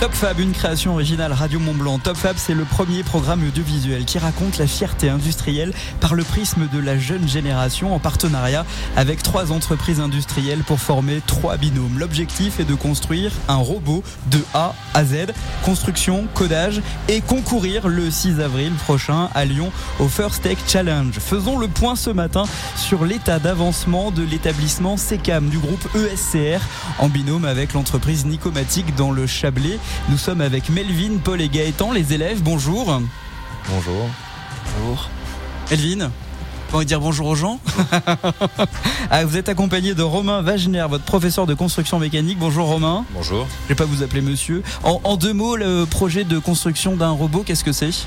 Top Fab, une création originale Radio Mont Blanc. Top Fab, c'est le premier programme audiovisuel qui raconte la fierté industrielle par le prisme de la jeune génération en partenariat avec trois entreprises industrielles pour former trois binômes. L'objectif est de construire un robot de A à Z, construction, codage et concourir le 6 avril prochain à Lyon au First Tech Challenge. Faisons le point ce matin sur l'état d'avancement de l'établissement SECAM du groupe ESCR en binôme avec l'entreprise Nicomatique dans le Chablais. Nous sommes avec Melvin, Paul et Gaëtan, les élèves. Bonjour. Bonjour. Bonjour. Melvin vous pouvez dire bonjour aux gens. ah, vous êtes accompagné de Romain Wagner, votre professeur de construction mécanique. Bonjour Romain. Bonjour. Je vais pas vous appeler monsieur. En, en deux mots, le projet de construction d'un robot, qu'est-ce que c'est?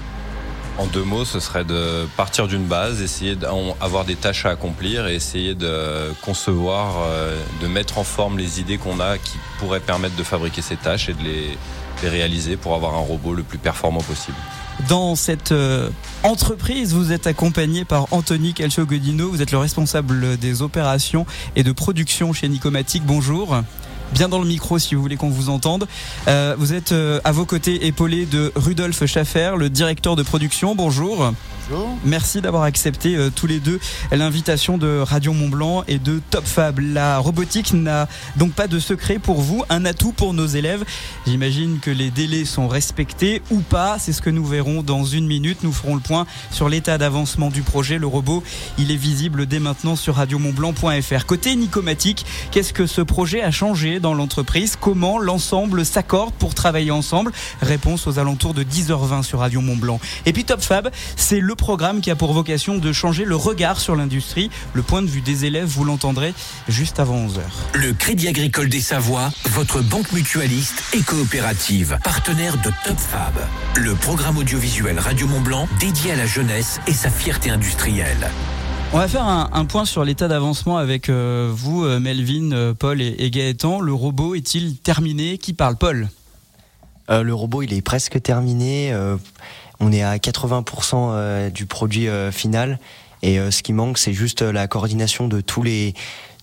En deux mots, ce serait de partir d'une base, essayer d'avoir des tâches à accomplir et essayer de concevoir, euh, de mettre en forme les idées qu'on a qui pourraient permettre de fabriquer ces tâches et de les, réaliser pour avoir un robot le plus performant possible. Dans cette euh, entreprise, vous êtes accompagné par Anthony Calcio-Godino. Vous êtes le responsable des opérations et de production chez Nicomatic. Bonjour bien dans le micro si vous voulez qu'on vous entende. Euh, vous êtes euh, à vos côtés épaulé de Rudolf Schaffer, le directeur de production. Bonjour. Merci d'avoir accepté euh, tous les deux l'invitation de Radio Mont Blanc et de Top Fab. La robotique n'a donc pas de secret pour vous, un atout pour nos élèves. J'imagine que les délais sont respectés ou pas. C'est ce que nous verrons dans une minute. Nous ferons le point sur l'état d'avancement du projet. Le robot, il est visible dès maintenant sur radiomontblanc.fr. Côté Nicomatique, qu'est-ce que ce projet a changé dans l'entreprise? Comment l'ensemble s'accorde pour travailler ensemble? Réponse aux alentours de 10h20 sur Radio Mont Blanc. Et puis Top c'est le programme qui a pour vocation de changer le regard sur l'industrie. Le point de vue des élèves, vous l'entendrez juste avant 11h. Le Crédit Agricole des Savoies, votre banque mutualiste et coopérative, partenaire de Top Fab. Le programme audiovisuel Radio Mont Blanc dédié à la jeunesse et sa fierté industrielle. On va faire un, point sur l'état d'avancement avec euh, vous, euh, Melvin, euh, Paul et, et, Gaëtan. Le robot est-il terminé? Qui parle? Paul? Le robot, il est presque terminé. On est à 80% du produit final. Et ce qui manque, c'est juste la coordination de tous les,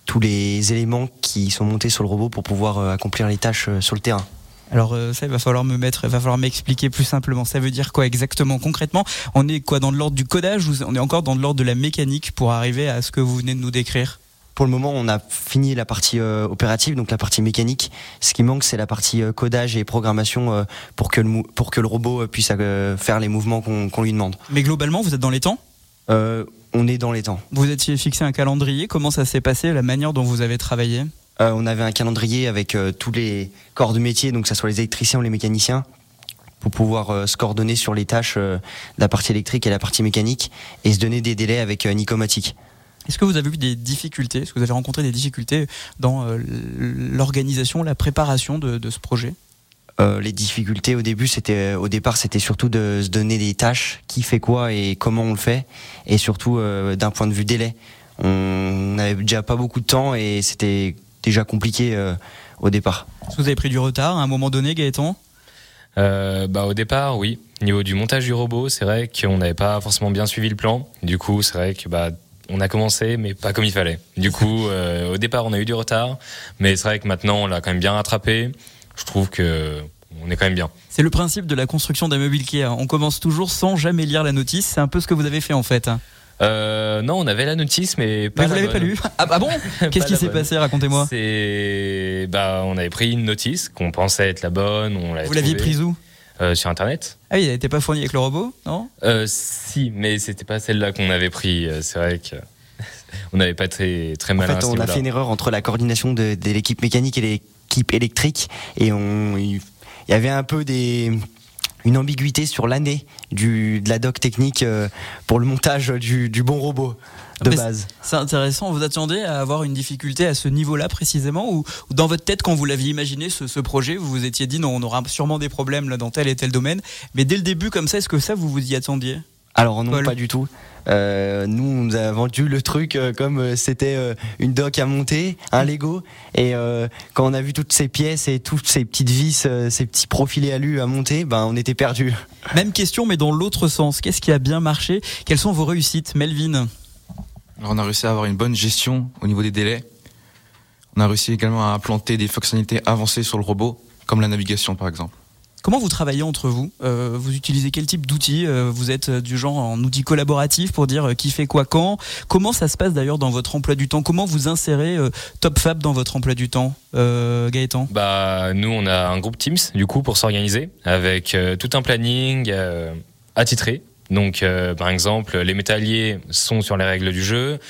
tous les éléments qui sont montés sur le robot pour pouvoir accomplir les tâches sur le terrain. Alors euh, ça, il va falloir me mettre, va falloir m'expliquer plus simplement. Ça veut dire quoi exactement concrètement? On est quoi dans l'ordre du codage ou on est encore dans l'ordre de la mécanique pour arriver à ce que vous venez de nous décrire? Pour le moment, on a fini la partie euh, opérative, donc la partie mécanique. Ce qui manque, c'est la partie euh, codage et programmation pour que le pour que le robot puisse faire les mouvements qu'on lui demande. Mais globalement, vous êtes dans les temps? On est dans les temps. Vous étiez fixé un calendrier. Comment ça s'est passé La manière dont vous avez travaillé? Euh, on avait un calendrier avec euh, tous les corps de métier, donc que ce soit les électriciens ou les mécaniciens, pour pouvoir euh, se coordonner sur les tâches de la partie électrique et la partie mécanique, et se donner des délais avec Nicomatic. Est-ce que vous avez eu des difficultés Est-ce que vous avez rencontré des difficultés dans l'organisation, la préparation de, ce projet? Les difficultés au début, c'était au départ, c'était surtout de se donner des tâches, qui fait quoi et comment on le fait, et surtout d'un point de vue délai. On n'avait déjà pas beaucoup de temps et c'était déjà compliqué euh, au départ. Est-ce que vous avez pris du retard à un moment donné, Gaëtan? Euh, bah, Au départ, oui. Au niveau du montage du robot, c'est vrai qu'on n'avait pas forcément bien suivi le plan. Du coup, c'est vrai que bah, on a commencé, mais pas comme il fallait. Du coup, euh, au départ, on a eu du retard, mais c'est vrai que maintenant, on l'a quand même bien rattrapé. Je trouve que on est quand même bien. C'est le principe de la construction d'un meuble Ikea. On commence toujours sans jamais lire la notice. C'est un peu ce que vous avez fait en fait. Euh, non, on avait la notice, mais pas. Mais vous l'avez pas lu ah, ah, bon Qu'est-ce qui s'est passé Racontez-moi. C'est, bah, on avait pris une notice qu'on pensait être la bonne. On vous l'aviez prise où euh, Sur Internet. Ah oui, elle n'était pas fournie avec le robot, non? Euh, Si, mais c'était pas celle-là qu'on avait pris. Euh, c'est vrai que. on n'avait pas très très mal. En fait, on a fait une erreur entre la coordination de, de l'équipe mécanique et l'équipe électrique, et on, il y avait un peu des une ambiguïté sur l'année de la doc technique euh, pour le montage du, bon robot de base. C'est intéressant. Vous attendez à avoir une difficulté à ce niveau-là précisément ou, dans votre tête, quand vous l'aviez imaginé ce, projet, vous vous étiez dit non, on aura sûrement des problèmes là dans tel et tel domaine. Mais dès le début, comme ça, est-ce que ça vous vous y attendiez? Alors non, pas du tout. Euh, nous, on nous a vendu le truc euh, comme euh, c'était une dock à monter, un Lego. Et quand on a vu toutes ces pièces et toutes ces petites vis, ces petits profilés alu à monter, ben on était perdus. Même question, mais dans l'autre sens. Qu'est-ce qui a bien marché? Quelles sont vos réussites, Melvin? Alors, on a réussi à avoir une bonne gestion au niveau des délais. On a réussi également à implanter des fonctionnalités avancées sur le robot, comme la navigation par exemple. Comment vous travaillez entre vous? Euh, Vous utilisez quel type d'outils? Euh, Vous êtes du genre en outil collaboratif pour dire qui fait quoi quand? Comment ça se passe d'ailleurs dans votre emploi du temps? Comment vous insérez TopFab dans votre emploi du temps, Gaëtan? Bah nous on a un groupe Teams du coup pour s'organiser avec tout un planning attitré. Donc par exemple les métalliers sont sur les règles du jeu,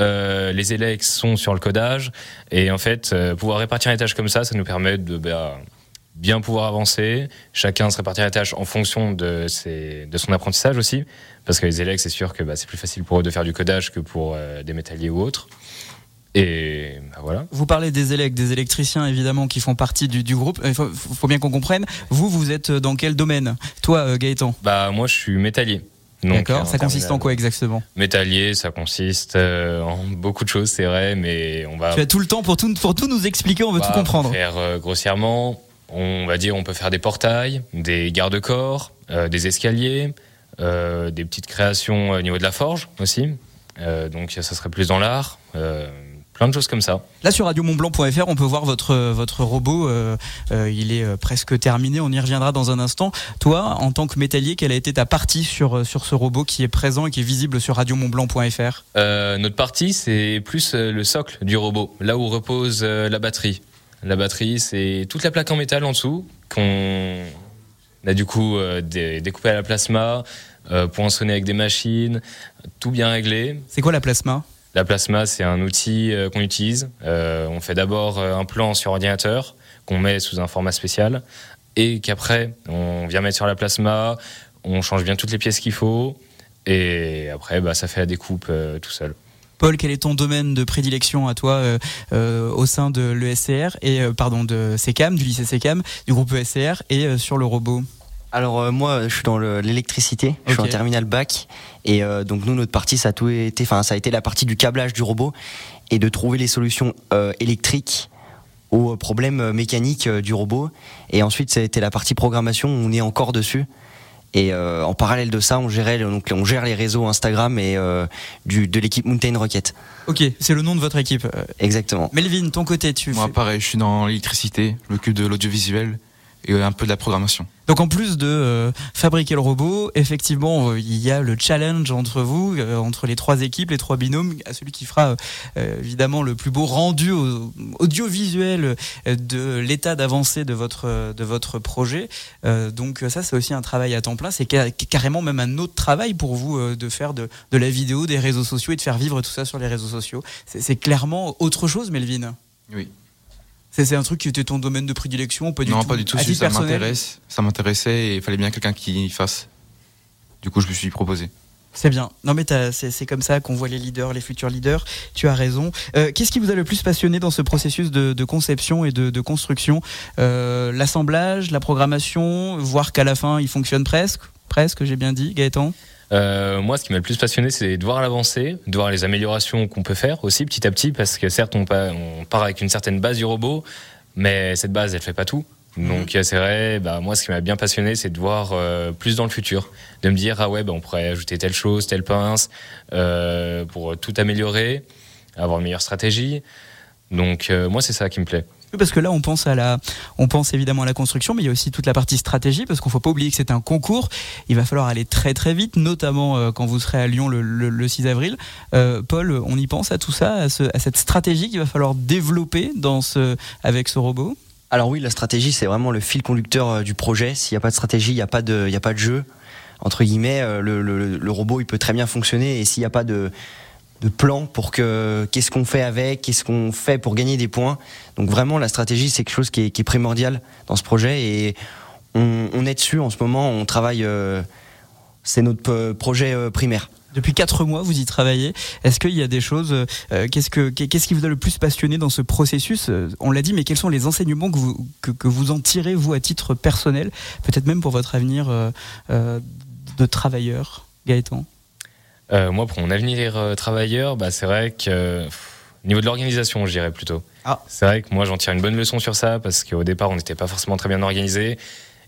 euh, les élèves sont sur le codage. Et en fait, euh, pouvoir répartir les tâches comme ça, ça nous permet de bah, bien pouvoir avancer. Chacun se répartir les tâches en fonction de, son apprentissage aussi. Parce que les élèves, c'est sûr que bah, c'est plus facile pour eux de faire du codage que pour euh, des métalliers ou autres. Et bah, voilà. Vous parlez des élèves, des électriciens évidemment qui font partie du, du groupe. Il faut, faut, bien qu'on comprenne. Vous, vous êtes dans quel domaine? Toi, Gaëtan? Bah moi, je suis métallier. D'accord, ça consiste en quoi exactement? Métallier, ça consiste euh, en beaucoup de choses, c'est vrai, mais on va. Tu as tout le temps pour tout, pour tout nous expliquer, on veut tout comprendre. Faire euh, grossièrement, on va dire, on peut faire des portails, des garde-corps, euh, des escaliers, des petites créations au niveau de la forge aussi. donc ça serait plus dans l'art plein de choses comme ça. Là sur radiomontblanc.fr, on peut voir votre votre robot. Euh, euh, il est euh, presque terminé. On y reviendra dans un instant. Toi, en tant que métallier, quelle a été ta partie sur sur ce robot qui est présent et qui est visible sur radiomontblanc.fr Notre partie, c'est plus le socle du robot, là où repose la batterie. La batterie, c'est toute la plaque en métal en dessous qu'on a du coup découpé à la plasma, poinçonné avec des machines, tout bien réglé. C'est quoi la plasma? La plasma, c'est un outil euh, qu'on utilise. Euh, on fait d'abord euh, un plan sur ordinateur qu'on met sous un format spécial et qu'après, on vient mettre sur la plasma, on change bien toutes les pièces qu'il faut et après, bah, ça fait la découpe tout seul. Paul, quel est ton domaine de prédilection à toi au sein de l'ESCR et pardon de CECAM, du lycée CECAM, du groupe ESCR et sur le robot? Alors euh, moi, je suis dans l'électricité. Je suis en terminal bac et euh, donc nous notre partie ça a tout été, enfin ça a été la partie du câblage du robot et de trouver les solutions euh, électriques aux problèmes mécaniques du robot. Et ensuite ça a été la partie programmation. On est encore dessus. Et en parallèle de ça, on gérait donc on gère les réseaux Instagram et du, de l'équipe Mountain Rocket. Ok, c'est le nom de votre équipe. Exactement. Melvin, ton côté, tu. Moi, pareil, je suis dans l'électricité, je m'occupe de l'audiovisuel et un peu de la programmation. Donc en plus de euh, fabriquer le robot, effectivement, euh, il y a le challenge entre vous, euh, entre les trois équipes, les trois binômes, à celui qui fera évidemment le plus beau rendu audiovisuel de l'état d'avancée de votre de votre projet. donc ça, c'est aussi un travail à temps plein. C'est carrément même un autre travail pour vous de faire de, de la vidéo, des réseaux sociaux et de faire vivre tout ça sur les réseaux sociaux. C'est clairement autre chose, Melvin. Oui. C'est un truc qui était ton domaine de prédilection pas du Non, tout. pas du tout. Ça m'intéresse. Ça m'intéressait et il fallait bien quelqu'un qui y fasse. Du coup, je me suis proposé. C'est bien. Non, mais c'est comme ça qu'on voit les leaders, les futurs leaders. Tu as raison. Euh, qu'est-ce qui vous a le plus passionné dans ce processus de, conception et de, construction? Euh, L'assemblage, la programmation, voir qu'à la fin, il fonctionne presque Presque, j'ai bien dit, Gaëtan? Euh, moi, ce qui m'a le plus passionné, c'est de voir l'avancée, de voir les améliorations qu'on peut faire aussi petit à petit, parce que certes, on, part avec une certaine base du robot, mais cette base, elle fait pas tout. Mhm. Donc c'est vrai, bah, moi ce qui m'a bien passionné, c'est de voir euh, plus dans le futur, de me dire ah ouais, bah, on pourrait ajouter telle chose, telle pince euh, pour tout améliorer, avoir une meilleure stratégie. Donc moi c'est ça qui me plaît parce que là on pense évidemment à la construction, mais il y a aussi toute la partie stratégie parce qu'on faut pas oublier que c'est un concours. Il va falloir aller très très vite, notamment euh, quand vous serez à Lyon le, 6 avril. Euh, Paul, on y pense à tout ça, à, cette stratégie qu'il va falloir développer avec ce robot? Alors oui, la stratégie c'est vraiment le fil conducteur euh, du projet. S'il n'y a pas de stratégie, il n'y a pas de, jeu. Entre guillemets, le, le robot il peut très bien fonctionner et s'il n'y a pas de de plan pour que qu'est-ce qu'on fait avec, qu'est-ce qu'on fait pour gagner des points. Donc vraiment la stratégie c'est quelque chose qui est, primordial dans ce projet et on, est dessus en ce moment, on travaille, euh, c'est notre projet euh, primaire. Depuis quatre mois, vous y travaillez. Est-ce qu'il y a des choses euh, Qu'est-ce que qu'est-ce qui vous a le plus passionné dans ce processus On l'a dit, mais quels sont les enseignements que, que vous en tirez vous à titre personnel, peut-être même pour votre avenir de travailleur, Gaëtan? Euh, moi, pour mon avenir euh, travailleur, bah, c'est vrai que au niveau de l'organisation, je dirais plutôt. Ah. C'est vrai que moi, j'en tire une bonne leçon sur ça parce qu'au départ, on n'était pas forcément très bien organisé.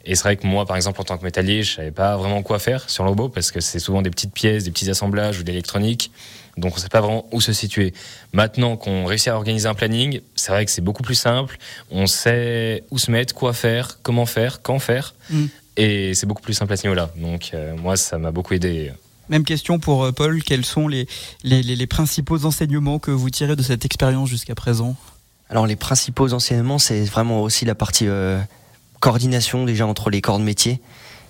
Et c'est vrai que moi, par exemple, en tant que métallier, je savais pas vraiment quoi faire sur le robot parce que c'est souvent des petites pièces, des petits assemblages ou de l'électronique. Donc on ne sait pas vraiment où se situer. Maintenant qu'on réussit à organiser un planning, c'est vrai que c'est beaucoup plus simple. On sait où se mettre, quoi faire, comment faire, quand faire. Mm. Et c'est beaucoup plus simple à ce niveau-là. Donc euh, moi, ça m'a beaucoup aidé. Même question pour euh, Paul, quels sont les, principaux enseignements que vous tirez de cette expérience jusqu'à présent? Alors les principaux enseignements, c'est vraiment aussi la partie euh, coordination déjà entre les corps de métier.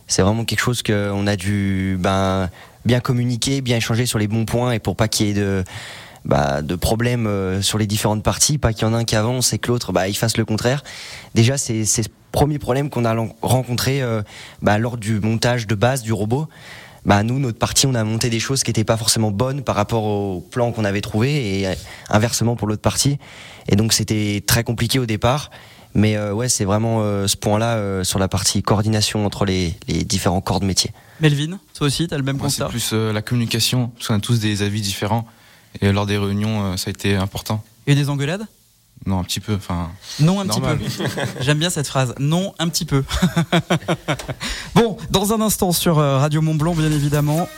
C'est vraiment quelque chose qu'on a dû ben, bien communiquer, bien échanger sur les bons points et pour pas qu'il y ait de, bah, problèmes euh, sur les différentes parties, pas qu'il y en a un qui avance et que l'autre bah, il fasse le contraire. Déjà, c'est ce premier problème qu'on a rencontré bah, lors du montage de base du robot. Bah, nous, notre partie, on a monté des choses qui n'étaient pas forcément bonnes par rapport au plan qu'on avait trouvé et euh, inversement pour l'autre partie. Et donc, c'était très compliqué au départ. Mais euh, ouais, c'est vraiment euh, ce point-là euh, sur la partie coordination entre les, les différents corps de métier. Melvin, toi aussi, tu as le même Moi, c'est constat? plus euh, la communication, parce qu'on a tous des avis différents. Et lors des réunions, euh, ça a été important. Il y a eu des engueulades? Non, un petit peu. Enfin, Non, un Normal. petit peu. J'aime bien cette phrase. Non, un petit peu. bon, dans un instant sur euh, Radio Mont Blanc, bien évidemment.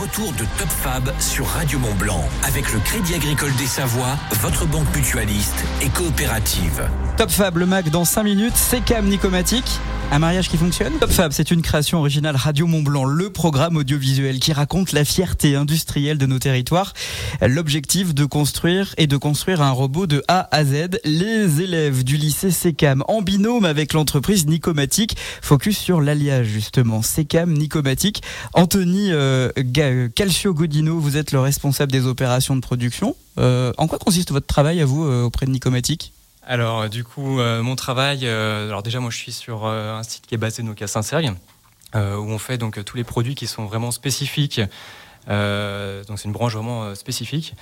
Retour de Top Fab sur Radio Mont Blanc avec le Crédit Agricole des Savoies, votre banque mutualiste et coopérative. Top Fab, le Mac dans 5 minutes. Secam Nicomatique. Un mariage qui fonctionne Top Fab, c'est une création originale Radio Mont Blanc, le programme audiovisuel qui raconte la fierté industrielle de nos territoires. L'objectif de construire et de construire un robot de A à Z. Les élèves du lycée Secam en binôme avec l'entreprise Nicomatique. Focus sur l'alliage justement. Secam Nicomatique. Anthony euh, Ga- euh, Calcio Godino, vous êtes le responsable des opérations de production. Euh, en quoi consiste votre travail à vous euh, auprès de Nicomatique? Alors, du coup, euh, mon travail, euh, alors déjà, moi, je suis sur euh, un site qui est basé donc à Saint-Sergue, euh, où on fait donc tous les produits qui sont vraiment spécifiques. Donc, c'est une branche vraiment spécifique.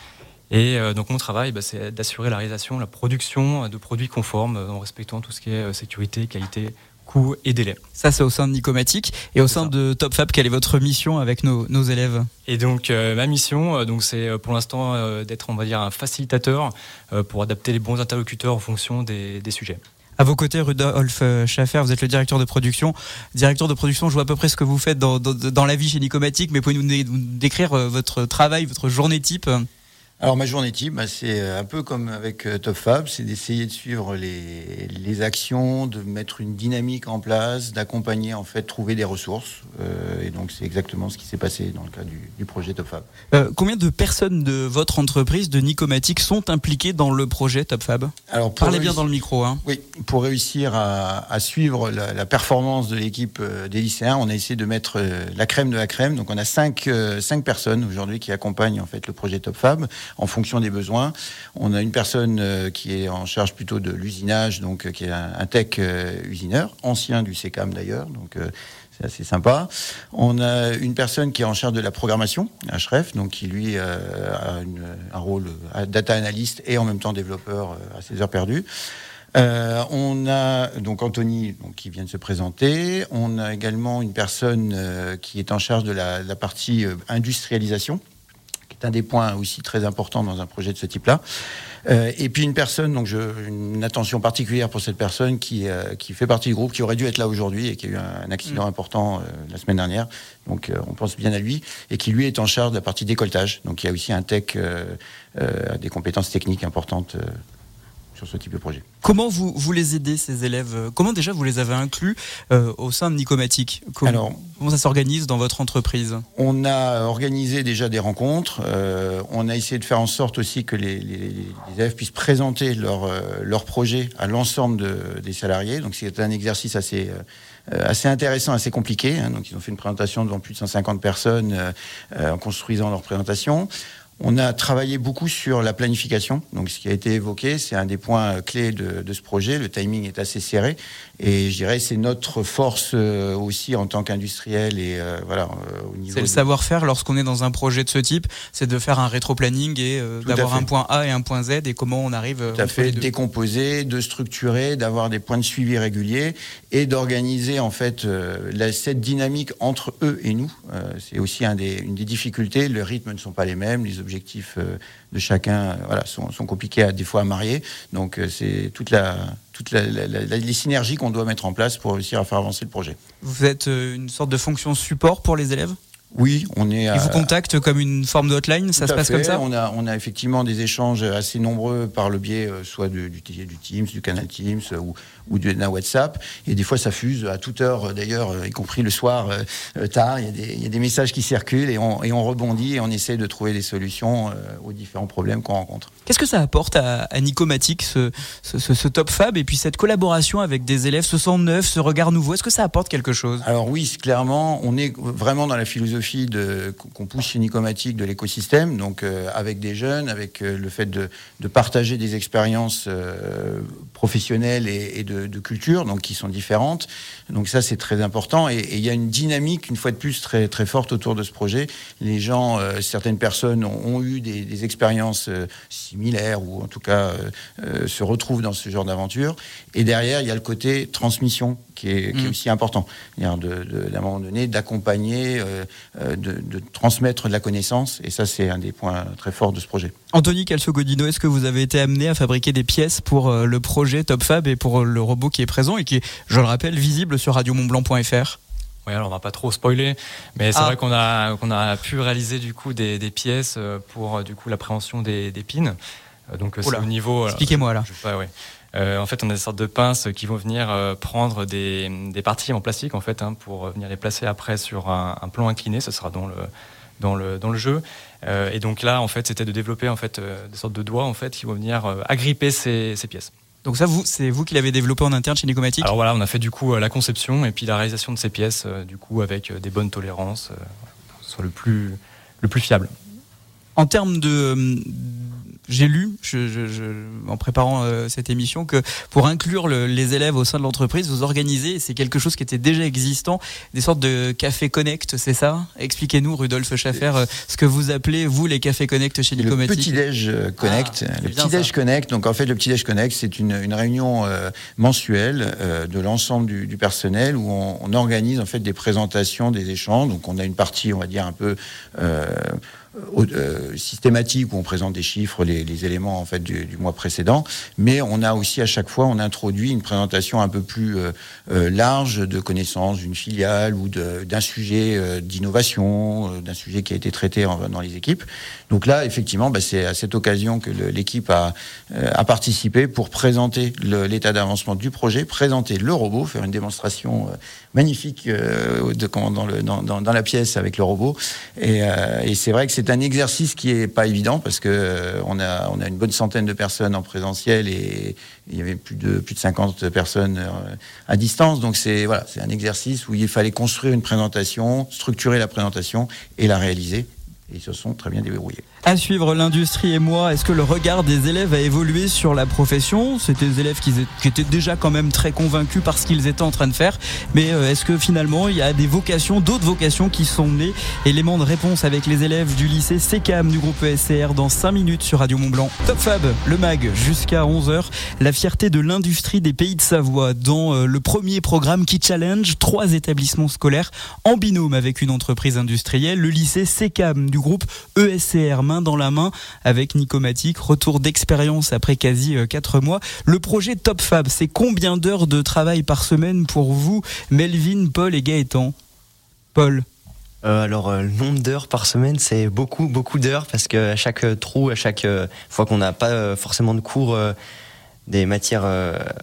Et donc, mon travail, bah, c'est d'assurer la réalisation, la production de produits conformes en respectant tout ce qui est sécurité, qualité, coût et délai. Ça, c'est au sein de Nicomatique. Et au sein ça. de Top Fab, quelle est votre mission avec nos, nos élèves? Et donc euh, ma mission, euh, donc c'est euh, pour l'instant euh, d'être, on va dire, un facilitateur euh, pour adapter les bons interlocuteurs en fonction des, des sujets. À vos côtés, Rudolf Schaffer, vous êtes le directeur de production. Directeur de production, je vois à peu près ce que vous faites dans, dans, dans la vie chez Nicomatique, mais pouvez-nous dé- nous décrire votre travail, votre journée type? Alors ma journée type, bah, c'est un peu comme avec euh, Top Fab, c'est d'essayer de suivre les, les actions, de mettre une dynamique en place, d'accompagner en fait, trouver des ressources. Euh, et donc c'est exactement ce qui s'est passé dans le cas du, du projet Top Fab. Euh, Combien de personnes de votre entreprise, de Nicomatique, sont impliquées dans le projet Top Fab? Alors Parlez bien dans le micro. Hein. Oui, pour réussir à, à suivre la, la performance de l'équipe euh, des lycéens, on a essayé de mettre euh, la crème de la crème. Donc on a cinq, euh, cinq personnes aujourd'hui qui accompagnent en fait le projet Top Fab en fonction des besoins. On a une personne euh, qui est en charge plutôt de l'usinage, donc euh, qui est un, tech euh, usineur, ancien du SECAM d'ailleurs. Donc c'est assez sympa. On a une personne qui est en charge de la programmation, HREF, donc qui lui a un rôle data analyst et en même temps développeur à ses heures perdues. On a donc Anthony donc, qui vient de se présenter. On a également une personne qui est en charge de la, partie industrialisation, un des points aussi très importants dans un projet de ce type-là. Euh, et puis une personne, donc je, une attention particulière pour cette personne qui, euh, qui fait partie du groupe, qui aurait dû être là aujourd'hui et qui a eu un, un accident important euh, la semaine dernière. Donc on pense bien à lui et qui lui est en charge de la partie décolletage. Donc il y a aussi un tech, des compétences techniques importantes sur ce type de projet. Comment vous, vous les aidez, ces élèves? Comment déjà vous les avez inclus euh, au sein de Nicomatique? Comment, Alors, comment ça s'organise dans votre entreprise? On a organisé déjà des rencontres. euh, on a essayé de faire en sorte aussi que les, les- les élèves puissent présenter leur, euh, leur projet à l'ensemble de- des salariés. Donc c'est un exercice assez, assez intéressant, assez compliqué. hein. Donc ils ont fait une présentation devant plus de 150 personnes euh, en construisant leur présentation. On a travaillé beaucoup sur la planification. Donc, ce qui a été évoqué, c'est un des points euh, clés de, de ce projet. Le timing est assez serré. Et je dirais, c'est notre force euh, aussi en tant qu'industriel et euh, voilà, au niveau. C'est le de- savoir-faire lorsqu'on est dans un projet de ce type, c'est de faire un rétro-planning et euh, d'avoir un point A et un point Z et comment on arrive Tout à fait, décomposer, de structurer, d'avoir des points de suivi réguliers et d'organiser en fait la, cette dynamique entre eux et nous. c'est aussi un des, une des difficultés. Le rythme ne sont pas les mêmes, les objectifs de chacun voilà, sont, sont compliqués à, des fois à marier. Donc c'est toute la toutes les synergies qu'on doit mettre en place pour réussir à faire avancer le projet. Vous êtes une sorte de fonction support pour les élèves? Oui, on est. Ils vous contactent comme une forme de hotline, ça se passe comme ça? On a, on a effectivement des échanges assez nombreux par le biais euh, soit du, du, Teams, du canal Teams euh, ou, ou d'un WhatsApp. Et des fois, ça fuse à toute heure, euh, d'ailleurs, y compris le soir tard. Il y, a des, il y, a des, messages qui circulent et on, et on, rebondit et on essaie de trouver des solutions aux différents problèmes qu'on rencontre. Qu'est-ce que ça apporte à, à Nicomatic, ce, ce, ce, Top Fab, et puis cette collaboration avec des élèves, ce sang neuf, ce regard nouveau Est-ce que ça apporte quelque chose? Alors oui, clairement, on est vraiment dans la philosophie qu'on pousse chez Nicomatique de l'écosystème, donc euh, avec des jeunes, avec euh, le fait de, partager des expériences euh, professionnelles et, de, culture, donc qui sont différentes. Donc ça, c'est très important. Et il y a une dynamique, une fois de plus, très, très forte autour de ce projet. Les gens, certaines personnes ont, eu des, expériences similaires ou en tout cas se retrouvent dans ce genre d'aventure. Et derrière, il y a le côté transmission qui est, mm. aussi important. D'un de, de, moment donné, d'accompagner, euh, euh, de, transmettre de la connaissance. Et ça, c'est un des points très forts de ce projet. Anthony Calcio-Godino, est-ce que vous avez été amené à fabriquer des pièces pour euh, le projet TopFab et pour le robot qui est présent et qui est, je le rappelle, visible sur radiomontblanc.fr oui, alors on va pas trop spoiler, mais c'est ah. vrai qu'on a, qu'on a pu réaliser du coup des, pièces pour du coup l'appréhension des, des pins. Donc c'est au niveau. Expliquez-moi là. ouais. Euh, en fait, on a des sortes de pinces qui vont venir euh, prendre des, parties en plastique en fait hein, pour venir les placer après sur un, plan incliné. Ce sera dans le dans le dans le jeu. Euh, et donc là, en fait, c'était de développer en fait des sortes de doigts en fait qui vont venir agripper ces, ces pièces. Donc ça, vous, c'est vous qui l'avez développé en interne chez Nicomatic Alors voilà, on a fait du coup la conception et puis la réalisation de ces pièces, du coup avec des bonnes tolérances, soit le plus le plus fiable. En termes de j'ai lu, en préparant euh, cette émission, que pour inclure les élèves au sein de l'entreprise, vous organisez, c'est quelque chose qui était déjà existant, des sortes de cafés connect, c'est ça? Expliquez-nous, Rudolf Schaffer, euh, ce que vous appelez, vous, les cafés connect chez Nicomatic. Le petit-déj euh, connect. Ah, le petit-déj connect, donc en fait, le petit-déj connect, c'est une, réunion mensuelle de l'ensemble du, personnel où on, on, organise en fait des présentations, des échanges. Donc on a une partie, on va dire, un peu euh, euh, systématique où on présente des chiffres, les, les éléments en fait du, du, mois précédent, mais on a aussi à chaque fois on introduit une présentation un peu plus euh, euh large de connaissances d'une filiale ou d'un sujet d'innovation, d'un sujet qui a été traité en, dans les équipes. Donc là, effectivement, bah, c'est à cette occasion que l'équipe a, a, participé pour présenter l'état d'avancement du projet, présenter le robot, faire une démonstration magnifique de, dans, le, dans, dans, la pièce avec le robot. Et, et c'est vrai que c'est c'est un exercice qui est pas évident parce que euh, on a on a une bonne centaine de personnes en présentiel et il y avait plus de plus de 50 personnes euh, à distance. Donc c'est voilà, c'est un exercice où il fallait construire une présentation, structurer la présentation et la réaliser. Ils se sont très bien débrouillés. À suivre l'industrie et moi, est-ce que le regard des élèves a évolué sur la profession? C'était des élèves qui, étaient déjà quand même très convaincus par ce qu'ils étaient en train de faire, mais euh, est-ce que finalement il y a des vocations, d'autres vocations qui sont nées? Élément de réponse avec les élèves du lycée CECAM du groupe ESCR dans 5 minutes sur Radio Mont Blanc. Top Fab, le MAG, jusqu'à 11h. La fierté de l'industrie des pays de Savoie dans euh, le premier programme qui challenge trois établissements scolaires en binôme avec une entreprise industrielle, le lycée CECAM du groupe ESCR dans la main avec Nicomatic. Retour d'expérience après quasi 4 euh, mois. Le projet Top Fab, c'est combien d'heures de travail par semaine pour vous, Melvin, Paul et Gaëtan? Paul euh, alors euh, le nombre d'heures par semaine, c'est beaucoup beaucoup d'heures parce que à chaque trou, à chaque fois qu'on n'a pas forcément de cours des matières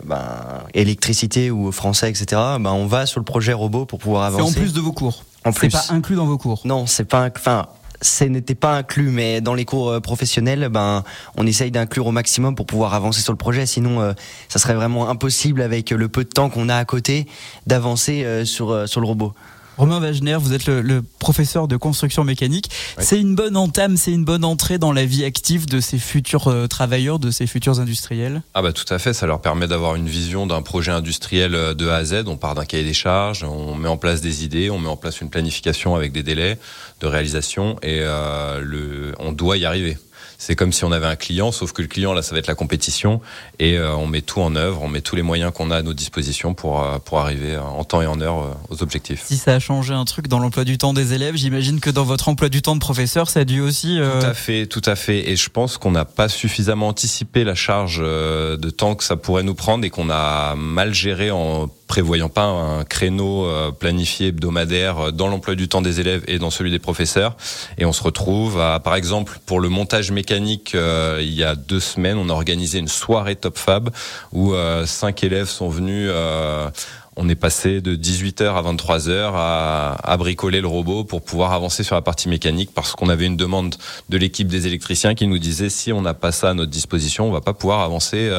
ben, électricité ou français, etc. Ben, on va sur le projet robot pour pouvoir avancer. C'est en plus de vos cours. En plus. C'est pas inclus dans vos cours. Non, c'est pas. Enfin, ce n'était pas inclus, mais dans les cours euh, professionnels, ben, on essaye d'inclure au maximum pour pouvoir avancer sur le projet. Sinon, euh, ça serait vraiment impossible avec le peu de temps qu'on a à côté d'avancer euh, sur, sur le robot. Romain Wagner, vous êtes le, professeur de construction mécanique. C'est une bonne entame, c'est une bonne entrée dans la vie active de ces futurs euh, travailleurs, de ces futurs industriels? Ah bah tout à fait, ça leur permet d'avoir une vision d'un projet industriel euh, de A à Z. On part d'un cahier des charges, on met en place des idées, on met en place une planification avec des délais de réalisation et euh, le, on doit y arriver c'est comme si on avait un client, sauf que le client là, ça va être la compétition, et euh, on met tout en œuvre, on met tous les moyens qu'on a à nos dispositions pour euh, pour arriver en temps et en heure euh, aux objectifs. Si ça a changé un truc dans l'emploi du temps des élèves, j'imagine que dans votre emploi du temps de professeur, ça a dû aussi. Tout à fait, tout à fait, et je pense qu'on n'a pas suffisamment anticipé la charge de temps que ça pourrait nous prendre et qu'on a mal géré en prévoyant pas un créneau planifié hebdomadaire dans l'emploi du temps des élèves et dans celui des professeurs. Et on se retrouve à, par exemple, pour le montage mécanique, euh, il y a deux semaines, on a organisé une soirée Top Fab où euh, cinq élèves sont venus. Euh, on est passé de 18h à 23h à, à, bricoler le robot pour pouvoir avancer sur la partie mécanique parce qu'on avait une demande de l'équipe des électriciens qui nous disait si on n'a pas ça à notre disposition, on va pas pouvoir avancer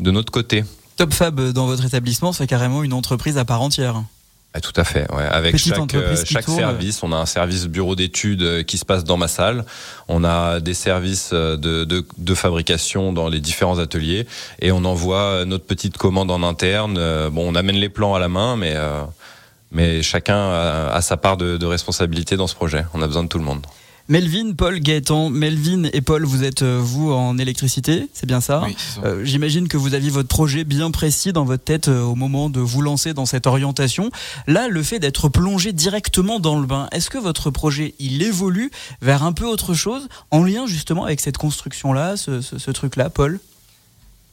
de notre côté. Top Fab dans votre établissement, c'est carrément une entreprise à part entière. Ah, tout à fait. Ouais. Avec chaque, euh, chaque service, on a un service bureau d'études euh, qui se passe dans ma salle. On a des services euh, de, de, de, fabrication dans les différents ateliers et on envoie notre petite commande en interne. Bon, on amène les plans à la main, mais mais chacun a, a sa part de, de responsabilité dans ce projet. On a besoin de tout le monde. Melvin, Paul, Gaëtan, Melvin et Paul, vous êtes euh, vous en électricité, c'est bien ça, oui, euh, J'imagine que vous aviez votre projet bien précis dans votre tête euh, au moment de vous lancer dans cette orientation. Là, le fait d'être plongé directement dans le bain, est-ce que votre projet il évolue vers un peu autre chose en lien justement avec cette construction-là, ce, ce truc-là, Paul?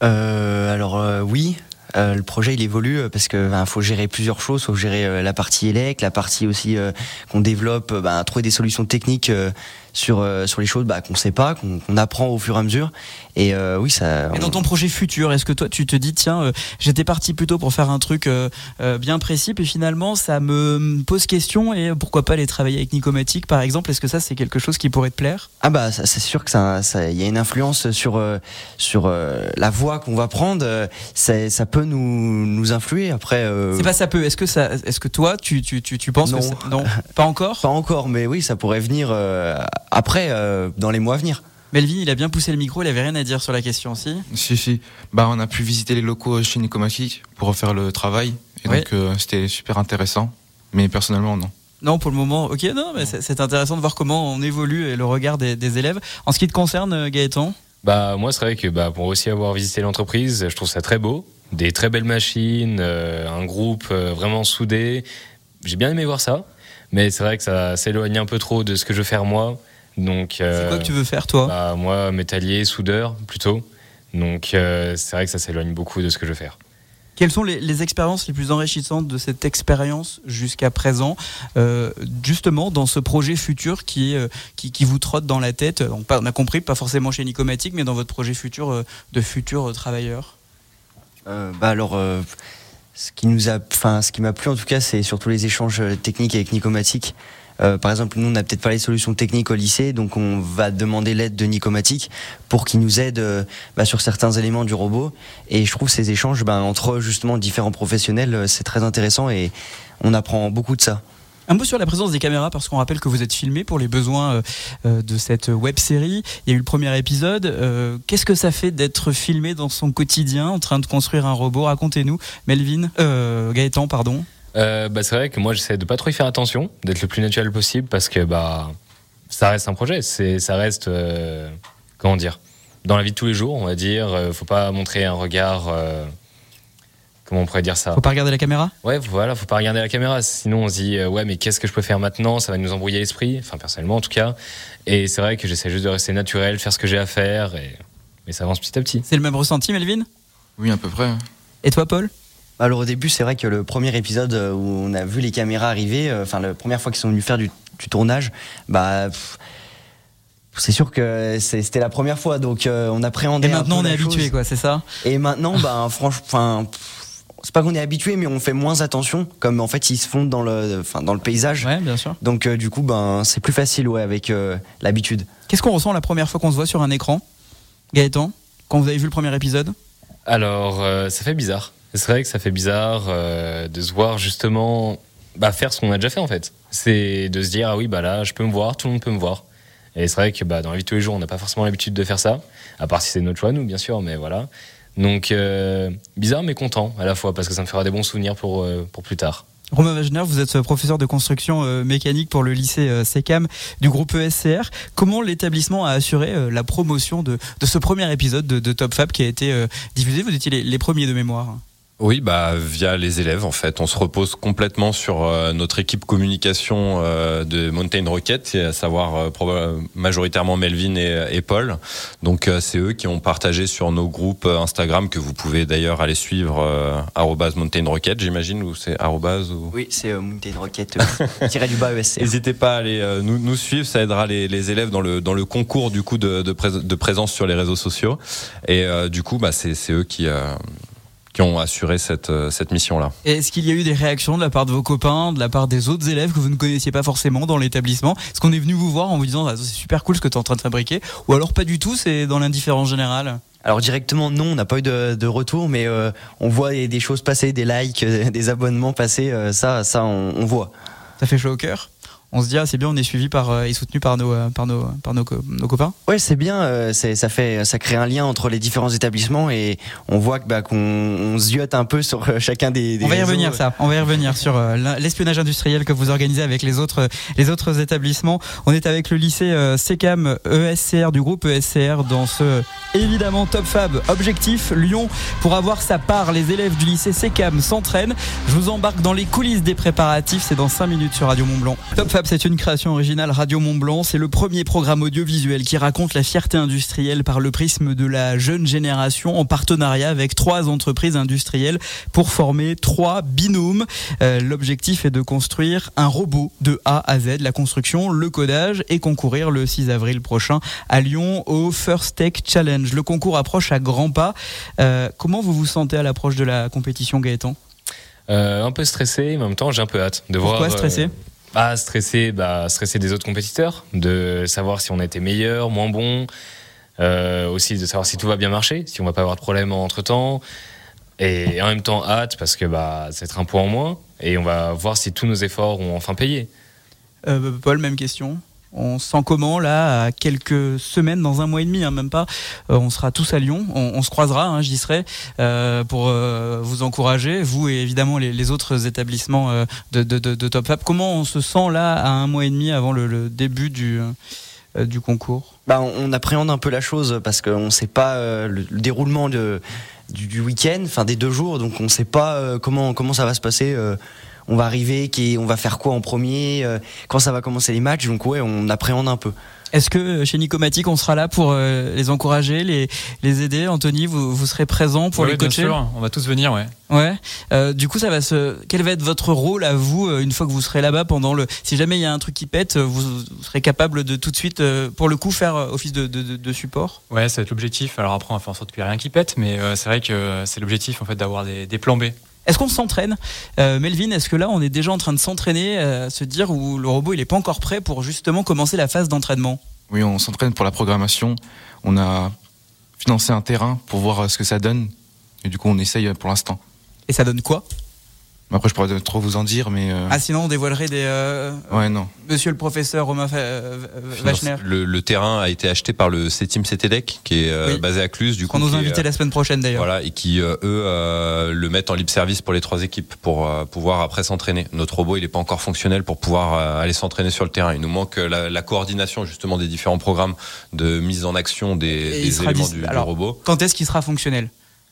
Alors oui, euh, le projet il évolue euh, parce que ben, faut gérer plusieurs choses, faut gérer euh, la partie élect, la partie aussi qu'on développe, ben, trouver des solutions techniques sur sur les choses bah, qu'on sait pas, qu'on apprend au fur et à mesure. Et oui, ça. Et dans ton projet futur, est-ce que toi tu te dis tiens, j'étais parti plutôt pour faire un truc bien précis, puis finalement ça me pose question et pourquoi pas aller travailler avec Nicomatic par exemple? Est-ce que ça c'est quelque chose qui pourrait te plaire? Ah bah c'est sûr que ça, il y a une influence sur sur la voie qu'on va prendre. ça peut nous, nous influer. Après, euh, c'est pas ça peut. Est-ce que ça, est-ce que toi, tu, tu, tu, tu penses non. que non, pas encore, pas encore, mais oui, ça pourrait venir euh, après, euh, dans les mois à venir. Melvin, il a bien poussé le micro, il avait rien à dire sur la question, si? Si, si. Bah, on a pu visiter les locaux chez Nicomatic pour refaire le travail, et donc c'était super intéressant. Mais personnellement, non. Non, pour le moment, ok, non, mais c'est intéressant de voir comment on évolue et le regard des, des élèves. En ce qui te concerne, Gaëtan? Bah moi c'est vrai que bah, pour aussi avoir visité l'entreprise, je trouve ça très beau des très belles machines, euh, un groupe euh, vraiment soudé. J'ai bien aimé voir ça, mais c'est vrai que ça s'éloigne un peu trop de ce que je veux faire moi. Donc, c'est quoi que tu veux faire toi bah, Moi, métallier, soudeur plutôt. Donc euh, c'est vrai que ça s'éloigne beaucoup de ce que je veux faire. Quelles sont les, expériences les plus enrichissantes de cette expérience jusqu'à présent, justement dans ce projet futur qui, qui, qui, vous trotte dans la tête on, on a compris, pas forcément chez Nicomatic, mais dans votre projet futur de futurs travailleurs euh, bah alors, euh, ce qui nous a, enfin, ce qui m'a plu en tout cas, c'est surtout les échanges techniques avec Nicomatic. Euh, par exemple, nous, on n'a peut-être pas les solutions techniques au lycée, donc on va demander l'aide de Nicomatic pour qu'il nous aide bah, sur certains éléments du robot. Et je trouve ces échanges bah, entre justement différents professionnels, c'est très intéressant et on apprend beaucoup de ça. Un mot sur la présence des caméras, parce qu'on rappelle que vous êtes filmé pour les besoins euh, euh, de cette web série. Il y a eu le premier épisode. Euh, qu'est-ce que ça fait d'être filmé dans son quotidien, en train de construire un robot? Racontez-nous, Melvin, Gaëtan, pardon. Bah, c'est vrai que moi j'essaie de pas trop y faire attention, d'être le plus naturel possible, parce que bah ça reste un projet, c'est ça reste comment dire dans la vie de tous les jours, on va dire. faut pas montrer un regard comment on pourrait dire ça? Faut pas regarder la caméra? Ouais, voilà, faut pas regarder la caméra. Sinon, on se dit, euh, ouais, mais qu'est-ce que je peux faire maintenant? Ça va nous embrouiller l'esprit, enfin, personnellement en tout cas. Et c'est vrai que j'essaie juste de rester naturel, faire ce que j'ai à faire, et... ça avance petit à petit. C'est le même ressenti, Melvin? Oui, à peu près. Et toi, Paul? Alors au début, c'est vrai que le premier épisode euh, où on a vu les caméras arriver, euh, enfin la première fois qu'ils sont venus faire du, tournage, bah c'est sûr que c'était la première fois, donc on appréhendait. Et maintenant on est habitué, quoi, c'est ça? Et maintenant, bah franchement, c'est pas qu'on est habitué, mais on fait moins attention, comme en fait ils se fondent dans le, enfin, dans le paysage. Ouais, bien sûr. Donc euh, du coup, ben c'est plus facile, ouais, avec euh, l'habitude. Qu'est-ce qu'on ressent la première fois qu'on se voit sur un écran, Gaëtan, quand vous avez vu le premier épisode? Alors, euh, ça fait bizarre. C'est vrai que ça fait bizarre de se voir justement bah, faire ce qu'on a déjà fait en fait. C'est de se dire ah oui bah là je peux me voir, tout le monde peut me voir. Et c'est vrai que bah, dans la vie de tous les jours on n'a pas forcément l'habitude de faire ça, à part si c'est notre choix nous bien sûr, mais voilà. Donc euh, bizarre mais content à la fois parce que ça me fera des bons souvenirs pour, euh, pour plus tard. Romain Wagner, vous êtes professeur de construction euh, mécanique pour le lycée euh, SECAM du groupe ESCR. Comment l'établissement a assuré euh, la promotion de, ce premier épisode de, Top Fab qui a été diffusé? Vous étiez les premiers de mémoire. Oui, bah via les élèves en fait. On se repose complètement sur euh, notre équipe communication euh, de Mountain Rocket, à savoir euh, majoritairement Melvin et, Paul. Donc c'est eux qui ont partagé sur nos groupes Instagram que vous pouvez d'ailleurs aller suivre Mountain Rocket, j'imagine, ou c'est ou... Oui, c'est Mountain Rocket tiré du bas ESC. N'hésitez pas à aller nous, nous, suivre, ça aidera les, les, élèves dans le dans le concours du coup de, de, de présence sur les réseaux sociaux. Et du coup, bah c'est eux qui qui ont assuré cette, euh, cette mission-là. Est-ce qu'il y a eu des réactions de la part de vos copains, de la part des autres élèves que vous ne connaissiez pas forcément dans l'établissement Est-ce qu'on est venu vous voir en vous disant ah, c'est super cool ce que tu es en train de fabriquer Ou alors pas du tout, c'est dans l'indifférence générale alors directement non, on n'a pas eu de, retour, mais euh, on voit des, choses passer, des likes, des abonnements passer, euh, ça, ça on, on voit. Ça fait chaud au cœur on se dit ah, c'est bien on est suivi par euh, et soutenu par nos euh, par nos par nos, nos copains. Ouais c'est bien euh, c'est ça fait ça crée un lien entre les différents établissements et on voit que bah, qu'on on ziote un peu sur chacun des, des on va y revenir ça. On va y revenir sur l'espionnage industriel que vous organisez avec les autres les autres établissements. On est avec le lycée SECAM ESCR du groupe ESCR dans ce évidemment Top Fab objectif Lyon. Pour avoir sa part les élèves du lycée SECAM s'entraînent. Je vous embarque dans les coulisses des préparatifs. C'est dans 5 minutes sur Radio Mont Blanc. Top c'est une création originale Radio Mont Blanc. C'est le premier programme audiovisuel qui raconte la fierté industrielle par le prisme de la jeune génération en partenariat avec trois entreprises industrielles pour former trois binômes. Euh, l'objectif est de construire un robot de A à Z, la construction, le codage et concourir le 6 avril prochain à Lyon au First Tech Challenge. Le concours approche à grands pas. Euh, comment vous vous sentez à l'approche de la compétition, Gaëtan? Euh, un peu stressé, mais en même temps j'ai un peu hâte de Pourquoi voir. Pourquoi stressé? Ah, stresser, bah, stresser des autres compétiteurs, de savoir si on était meilleur, moins bon, euh, aussi de savoir si tout va bien marcher, si on va pas avoir de problème entre temps, et en même temps hâte parce que bah, c'est un point en moins, et on va voir si tous nos efforts ont enfin payé. Euh, Paul, même question. On sent comment là, à quelques semaines, dans un mois et demi, hein, même pas, euh, on sera tous à Lyon, on, se croisera, hein, j'y serai, euh, pour euh, vous encourager, vous et évidemment les, autres établissements de, Top Fab. Comment on se sent là à un mois et demi avant le, début du, concours? Bah, on, appréhende un peu la chose parce qu'on ne sait pas le, déroulement du, du week-end, enfin des deux jours, donc on ne sait pas comment, comment ça va se passer on va arriver, qui, on va faire quoi en premier, euh, quand ça va commencer les matchs. Donc ouais, on appréhende un peu. Est-ce que euh, chez Nicomatic, on sera là pour euh, les encourager, les, les aider? Anthony, vous, vous serez présent pour les coacher? bien sûr, on va tous venir, ouais. Ouais. du coup, ça va se. Quel va être votre rôle à vous une fois que vous serez là-bas pendant le. Si jamais il y a un truc qui pète, vous, serez capable de tout de suite, pour le coup, faire office de, de, de, support? Ouais, ça va être l'objectif. Alors après, on va faire en sorte qu'il n'y ait rien qui pète, mais c'est vrai que c'est l'objectif en fait d'avoir des, des plans B. Est-ce qu'on s'entraîne euh, Melvin, est-ce que là on est déjà en train de s'entraîner, euh, à se dire où le robot il n'est pas encore prêt pour justement commencer la phase d'entraînement? Oui, on s'entraîne pour la programmation. On a financé un terrain pour voir euh, ce que ça donne. Et du coup, on essaye pour l'instant. Et ça donne quoi? Après, je pourrais trop vous en dire, mais. Euh, ah, sinon, on dévoilerait des. Euh, ouais, non. Monsieur le professeur Romain Vachner. Le, terrain a été acheté par le C-Team CTDEC, qui est euh, basé à Cluse, du coup. On nous inviter la semaine prochaine d'ailleurs. Voilà, et qui, eux, le mettent en libre service pour les trois équipes, pour pouvoir après s'entraîner. Notre robot, il n'est pas encore fonctionnel pour pouvoir aller s'entraîner sur le terrain. Il nous manque la, coordination, justement, des différents programmes de mise en action des, des éléments du, du robot. Quand est-ce qu'il sera fonctionnel?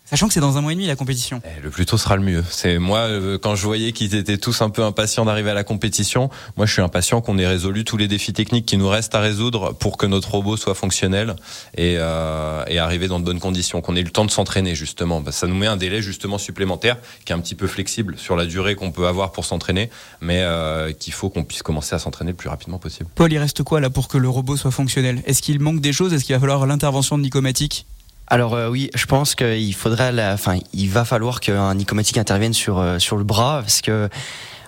Sachant que c'est dans un mois et demi la compétition. Eh, le plus tôt sera le mieux. C'est moi euh, quand je voyais qu'ils étaient tous un peu impatients d'arriver à la compétition. Moi, je suis impatient qu'on ait résolu tous les défis techniques qui nous restent à résoudre pour que notre robot soit fonctionnel et, euh, et arriver dans de bonnes conditions. Qu'on ait le temps de s'entraîner justement. Bah, ça nous met un délai justement supplémentaire qui est un petit peu flexible sur la durée qu'on peut avoir pour s'entraîner, mais euh, qu'il faut qu'on puisse commencer à s'entraîner le plus rapidement possible. Paul, il reste quoi là pour que le robot soit fonctionnel? Est-ce qu'il manque des choses? Est-ce qu'il va falloir l'intervention de Nicomatic alors euh, oui, je pense qu'il faudrait, enfin, il va falloir qu'un Nicomatic intervienne sur euh, sur le bras parce que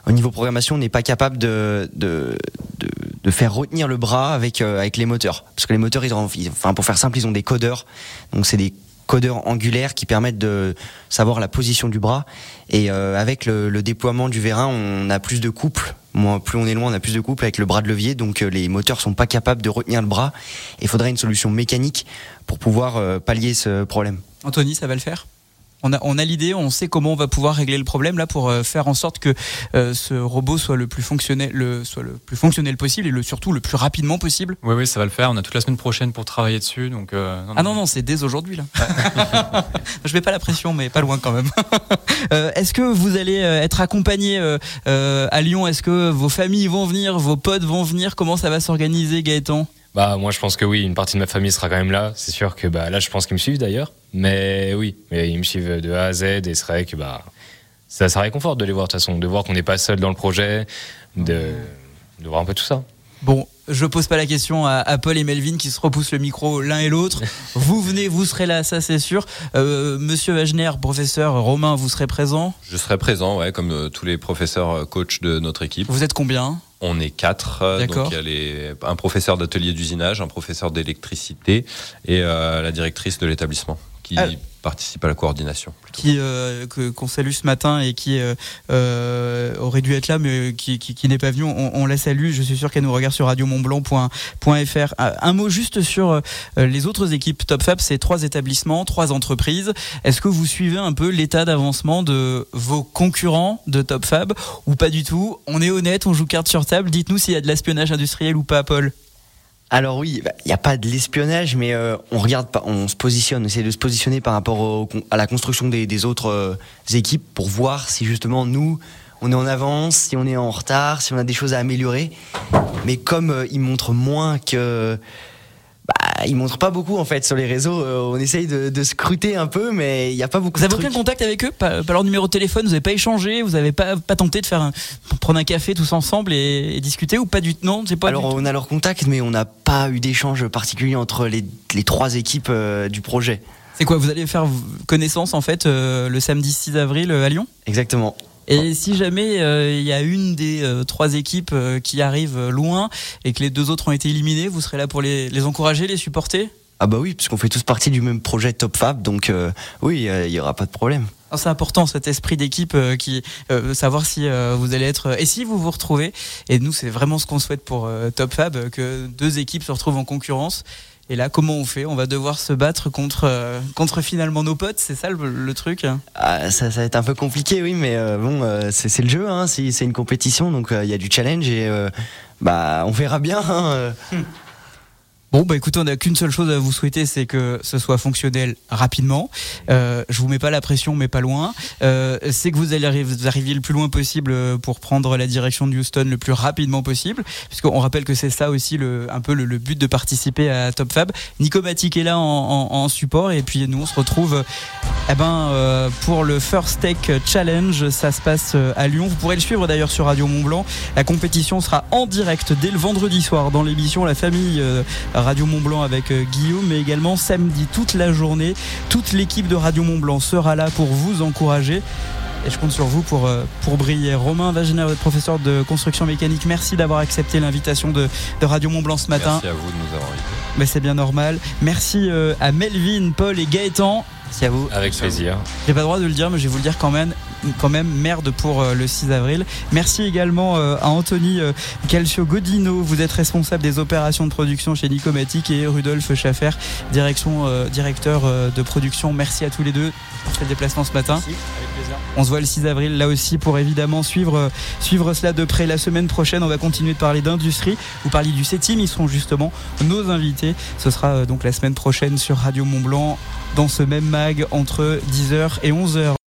au niveau programmation, on n'est pas capable de, de, de, de, faire retenir le bras avec euh, avec les moteurs. Parce que les moteurs, ils ont, enfin pour faire simple, ils ont des codeurs, donc c'est des codeurs angulaires qui permettent de savoir la position du bras. Et euh, avec le, déploiement du vérin, on a plus de couple. Plus on est loin, on a plus de couple avec le bras de levier. Donc euh, les moteurs sont pas capables de retenir le bras. Il faudrait une solution mécanique pour pouvoir euh, pallier ce problème. Anthony, ça va le faire? On a, on a l'idée, on sait comment on va pouvoir régler le problème là pour euh, faire en sorte que euh, ce robot soit le plus fonctionnel, le, soit le plus fonctionnel possible et le, surtout le plus rapidement possible. Oui, oui, ça va le faire. On a toute la semaine prochaine pour travailler dessus. Donc, euh, ah non, non, c'est dès aujourd'hui là. Je mets pas la pression, mais pas loin quand même. Est-ce que vous allez être accompagné à Lyon? Est-ce que vos familles vont venir, vos potes vont venir? Comment ça va s'organiser, Gaëtan? Bah moi je pense que oui, une partie de ma famille sera quand même là. C'est sûr que bah là je pense qu'ils me suivent d'ailleurs, mais oui, mais ils me suivent de A à Z et c'est vrai que bah ça, ça réconforte de les voir de toute façon, de voir qu'on n'est pas seul dans le projet, de, de voir un peu tout ça. Bon, je pose pas la question à, Paul et Melvin qui se repoussent le micro l'un et l'autre. vous venez, vous serez là, ça c'est sûr. Euh, Monsieur Wagner, professeur Romain, vous serez présent? Je serai présent, ouais, comme euh, tous les professeurs euh, coachs de notre équipe. Vous êtes combien? On est quatre. Donc il y a les, un professeur d'atelier d'usinage, un professeur d'électricité et la directrice de l'établissement qui ah participe à la coordination. Qui euh, qu'on salue ce matin et qui euh, euh, aurait dû être là mais qui, qui, n'est pas venu. On, la salue. Je suis sûr qu'elle nous regarde sur radiomontblanc.fr. Un mot juste sur les autres équipes Top Fab. C'est trois établissements, trois entreprises. Est-ce que vous suivez un peu l'état d'avancement de vos concurrents de Top Fab ou pas du tout? On est honnête, on joue carte sur table. Dites-nous s'il y a de l'espionnage industriel ou pas, Paul. Alors oui, bah, il n'y a pas de l'espionnage, mais euh, on regarde, on se positionne, on essaie de se positionner par rapport à la construction des, autres euh, équipes pour voir si justement nous, on est en avance, si on est en retard, si on a des choses à améliorer. Mais comme euh, ils montrent moins que bah, ils montrent pas beaucoup en fait sur les réseaux. Euh, on essaye de, scruter un peu, mais il n'y a pas beaucoup. Vous avez aucun contact avec eux? Pas, leur numéro de téléphone Vous n'avez pas échangé Vous n'avez pas, pas tenté de faire un, prendre un café tous ensemble et, discuter ou pas du tout Non, c'est pas. Alors on a leur contact, mais on n'a pas eu d'échange particulier entre les, trois équipes euh, du projet. C'est quoi Vous allez faire connaissance en fait euh, le samedi 6 avril à Lyon? Exactement. Et si jamais euh, il y a une des euh, trois équipes euh, qui arrive loin et que les deux autres ont été éliminés, vous serez là pour les, les encourager, les supporter? Ah bah oui, puisqu'on fait tous partie du même projet Top Fab, donc oui, il n'y aura pas de problème. C'est important cet esprit d'équipe qui savoir si vous allez être et si vous vous retrouvez. Et nous c'est vraiment ce qu'on souhaite pour Top Fab que deux équipes se retrouvent en concurrence et là, comment on fait? On va devoir se battre contre, euh, contre finalement nos potes, c'est ça le, truc? Ah, ça, ça, va être un peu compliqué, oui, mais euh, bon, euh, c'est le jeu, hein, c'est une compétition, donc il y a du challenge et bah, on verra bien. Hein, hmm. Bon, bah écoutez, on n'a qu'une seule chose à vous souhaiter, c'est que ce soit fonctionnel rapidement. Euh, je vous mets pas la pression, mais pas loin. Euh, c'est que vous allez arriver le plus loin possible euh, pour prendre la direction de Houston le plus rapidement possible, puisqu'on rappelle que c'est ça aussi le, un peu le, but de participer à Top Fab. Nicomatic est là en, support, et puis nous on se retrouve eh ben, euh, pour le First Tech Challenge. Ça se passe à Lyon. Vous pourrez le suivre d'ailleurs sur Radio Mont Blanc. La compétition sera en direct dès le vendredi soir dans l'émission La Famille. Radio Mont Blanc avec euh, Guillaume, mais également samedi toute la journée. Toute l'équipe de Radio Mont Blanc sera là pour vous encourager. Et je compte sur vous pour, euh, pour briller. Romain Vaginer, votre professeur de construction mécanique, merci d'avoir accepté l'invitation de, Radio Mont Blanc ce matin. Merci à vous de nous avoir invités. Mais c'est bien normal. Merci euh, à Melvin, Paul et Gaëtan. Merci à vous. Avec plaisir. J'ai pas le droit de le dire, mais je vais vous le dire quand même quand même merde pour euh, le 6 avril. Merci également euh, à Anthony euh, Calcio Godino. Vous êtes responsable des opérations de production chez Nicomatic et Rudolf Schaffer, direction, directeur de production. Merci à tous les deux pour ce déplacement ce matin. Merci, avec plaisir. On se voit le 6 avril là aussi pour évidemment suivre, suivre cela de près. La semaine prochaine, on va continuer de parler d'industrie. Vous parliez du CETIM, ils seront justement nos invités. Ce sera donc la semaine prochaine sur Radio Mont Blanc dans ce même mag entre 10h et 11h.